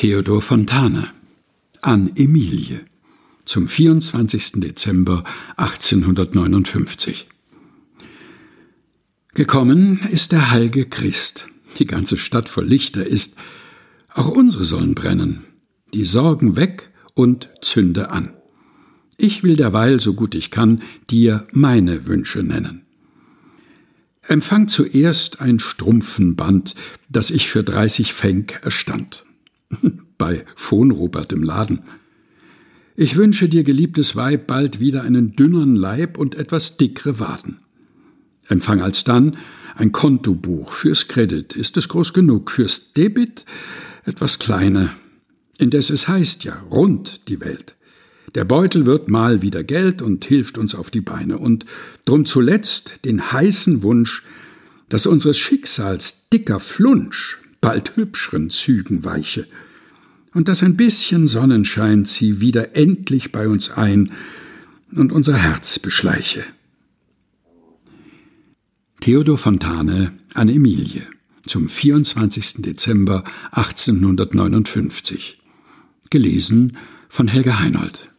Theodor Fontane an Emilie zum 24. Dezember 1859. Gekommen ist der heilige Christ. Die ganze Stadt voll Lichter ist. Auch unsere sollen brennen. Die Sorgen weg und zünde an. Ich will derweil, so gut ich kann, dir meine Wünsche nennen. Empfang zuerst ein Strumpfenband, das ich für dreißig Fenk erstand. Bei Von Robert im Laden. Ich wünsche dir, geliebtes Weib, bald wieder einen dünneren Leib und etwas dickere Waden. Empfang alsdann ein Kontobuch fürs Kredit. Ist es groß genug? Fürs Debit etwas kleiner. Indes es heißt ja, rund die Welt. Der Beutel wird mal wieder Geld und hilft uns auf die Beine. Und drum zuletzt den heißen Wunsch, dass unseres Schicksals dicker Flunsch bald hübscheren Zügen weiche und dass ein bisschen Sonnenschein zieh wieder endlich bei uns ein und unser Herz beschleiche. Theodor Fontane an Emilie zum 24. Dezember 1859. Gelesen von Helga Heinold.